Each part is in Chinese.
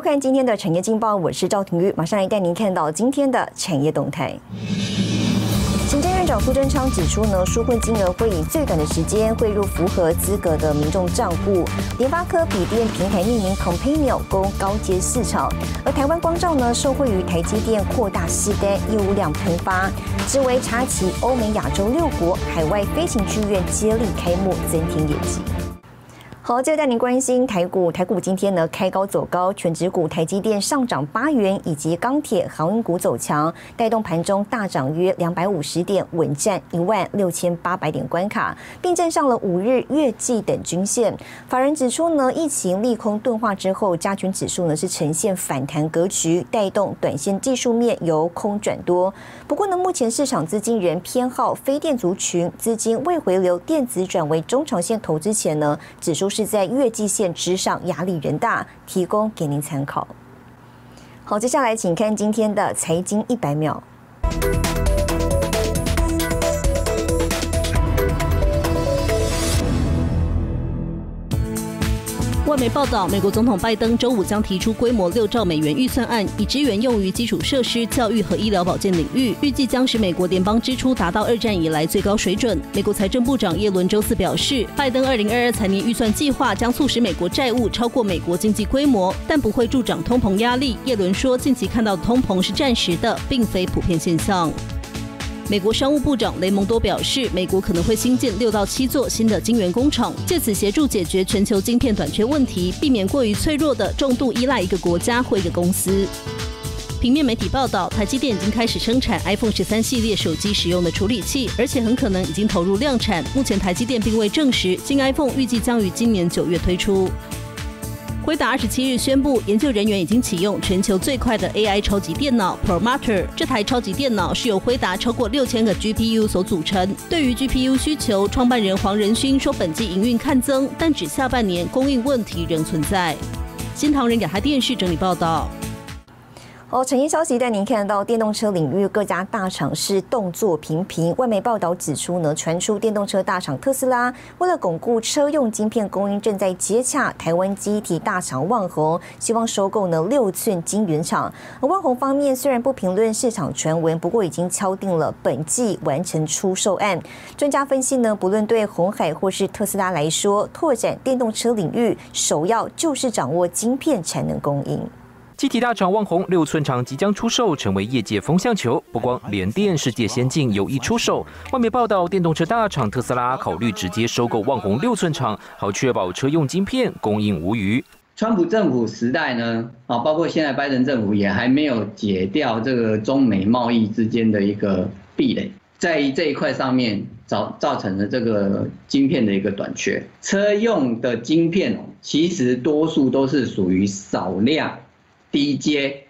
收看今天的产业劲报，我是赵廷玉，马上来带您看到今天的产业动态。行政院长苏贞昌指出呢，纾困金额会以最短的时间汇入符合资格的民众账户。联发科笔电平台命名 Companion 供高阶市场，而台湾光照呢，受惠于台积电扩大试单，业务量喷发，只为插旗欧美亚洲六国海外飞行剧院接力开幕，增添业绩。好，接着带您关心台股。台股今天呢开高走高，全指股台积电上涨八元，以及钢铁、航运股走强，带动盘中大涨约两百五十点，稳占一万六千八百点关卡，并站上了五日、月季等均线。法人指出呢，疫情利空钝化之后，加权指数呢是呈现反弹格局，带动短线技术面由空转多。不过呢，目前市场资金仍偏好非电族群，资金未回流电子转为中长线投资前呢，指数是。是在月季线之上，压力人大，提供给您参考。好，接下来请看今天的财经一百秒。外媒报道，美国总统拜登周五将提出规模六兆美元预算案，以支援用于基础设施、教育和医疗保健领域，预计将使美国联邦支出达到二战以来最高水准。美国财政部长耶伦周四表示，拜登二零二二财年预算计划将促使美国债务超过美国经济规模，但不会助长通膨压力。耶伦说，近期看到的通膨是暂时的，并非普遍现象。美国商务部长雷蒙多表示，美国可能会新建六到七座新的晶圆工厂，借此协助解决全球晶片短缺问题，避免过于脆弱的重度依赖一个国家或一个公司。平面媒体报道，台积电已经开始生产 iPhone 十三系列手机使用的处理器，而且很可能已经投入量产。目前台积电并未证实新 iPhone 预计将于今年九月推出。辉达二十七日宣布，研究人员已经启用全球最快的 AI 超级电脑 Promater。这台超级电脑是由辉达超过六千个 GPU 所组成。对于 GPU 需求，创办人黄仁勋说，本季营运看增，但指下半年供应问题仍存在。新唐人亚太电视整理报道。哦，产业消息带您看到，电动车领域各家大厂是动作频频。外媒报道指出呢，传出电动车大厂特斯拉为了巩固车用晶片供应，正在接洽台湾机体大厂旺宏，希望收购呢六寸晶圆厂。而旺宏方面虽然不评论市场传闻，不过已经敲定了本季完成出售案。专家分析呢，不论对红海或是特斯拉来说，拓展电动车领域，首要就是掌握晶片产能供应。机体大厂旺宏六寸厂即将出售，成为业界风向球。不光联电世界先进有意出售，外媒报道，电动车大厂特斯拉考虑直接收购旺宏六寸厂，好确保车用晶片供应无虞。川普政府时代呢，啊，包括现在拜登政府也还没有解掉这个中美贸易之间的一个壁垒，在这一块上面造造成了这个晶片的一个短缺。车用的晶片其实多数都是属于少量。低阶啊，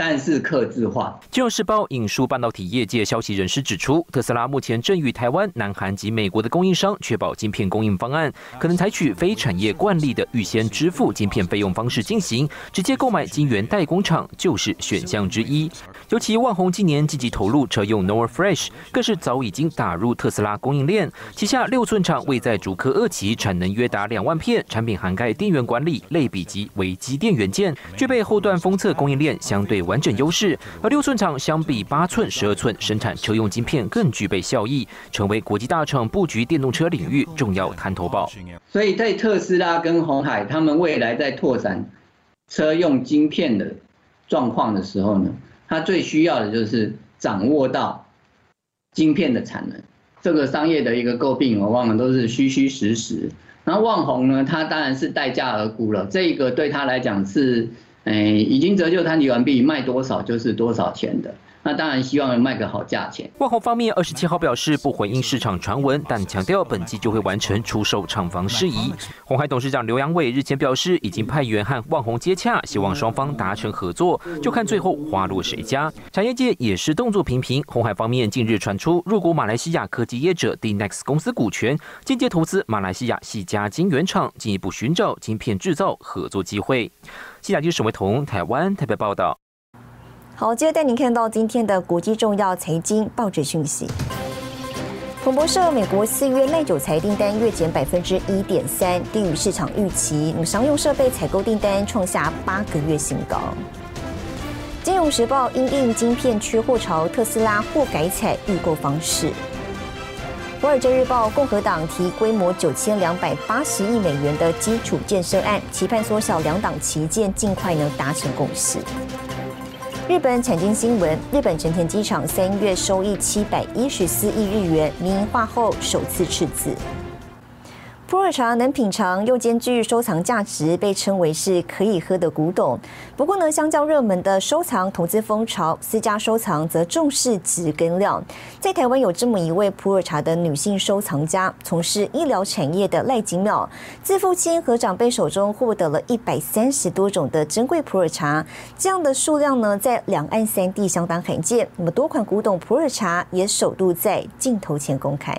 但是克制化。金融时报引述半导体业界消息人士指出，特斯拉目前正与台湾、南韩及美国的供应商确保晶片供应方案，可能采取非产业惯例的预先支付晶片费用方式进行，直接购买晶圆代工厂就是选项之一。尤其万宏今年积极投入车用 Nor Fresh，更是早已经打入特斯拉供应链，旗下六寸厂位在竹科二期，产能约达两万片，产品涵盖电源管理、类比及微机电元件，具备后段封测供应链相对完整优势。而六寸厂相比八寸、十二寸生产车用晶片更具备效益，成为国际大厂布局电动车领域重要探头堡。所以在特斯拉跟红海他们未来在拓展车用晶片的状况的时候呢？它最需要的就是掌握到晶片的产能，这个商业的一个诟病，我往往都是虚虚实实。然后旺宏呢，它当然是待价而沽了，这个对他来讲是，哎，已经折旧摊提完毕，卖多少就是多少钱的。那当然希望卖个好价钱。万宏方面二十七号表示不回应市场传闻，但强调本季就会完成出售厂房事宜。红海董事长刘阳伟日前表示，已经派员和万宏接洽，希望双方达成合作，就看最后花落谁家。产业界也是动作频频。红海方面近日传出入股马来西亚科技业者 D Next 公司股权，间接投资马来西亚系家晶圆厂，进一步寻找晶片制造合作机会。西亚记者沈维彤台湾特别报道。好，接着带您看到今天的国际重要财经报纸讯息。彭博社，美国四月耐久材订单月减百分之一点三，低于市场预期。商用设备采购订单创下八个月新高。金融时报因应晶片缺货潮，特斯拉或改采预购方式。华尔街日报，共和党提规模九千两百八十亿美元的基础建设案，期盼缩小两党旗舰，尽快能达成共识。日本财经新闻：日本成田机场三月收益七百一十四亿日元，民营化后首次赤字。普洱茶能品尝又兼具收藏价值，被称为是可以喝的古董。不过呢，相较热门的收藏投资风潮，私家收藏则重视质跟量。在台湾有这么一位普洱茶的女性收藏家，从事医疗产业的赖金妙，自父亲和长辈手中获得了一百三十多种的珍贵普洱茶，这样的数量呢，在两岸三地相当罕见。那么多款古董普洱茶也首度在镜头前公开。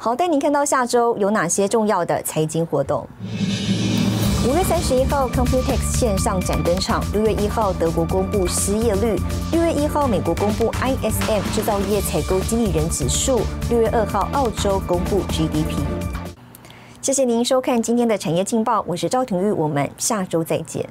好，带您看到下周有哪些重要的财经活动。五月三十一号，Computex 线上展登场。六月一号，德国公布失业率。六月一号，美国公布 ISM 制造业采购经理人指数。六月二号，澳洲公布 GDP。谢谢您收看今天的产业劲报，我是赵廷玉，我们下周再见。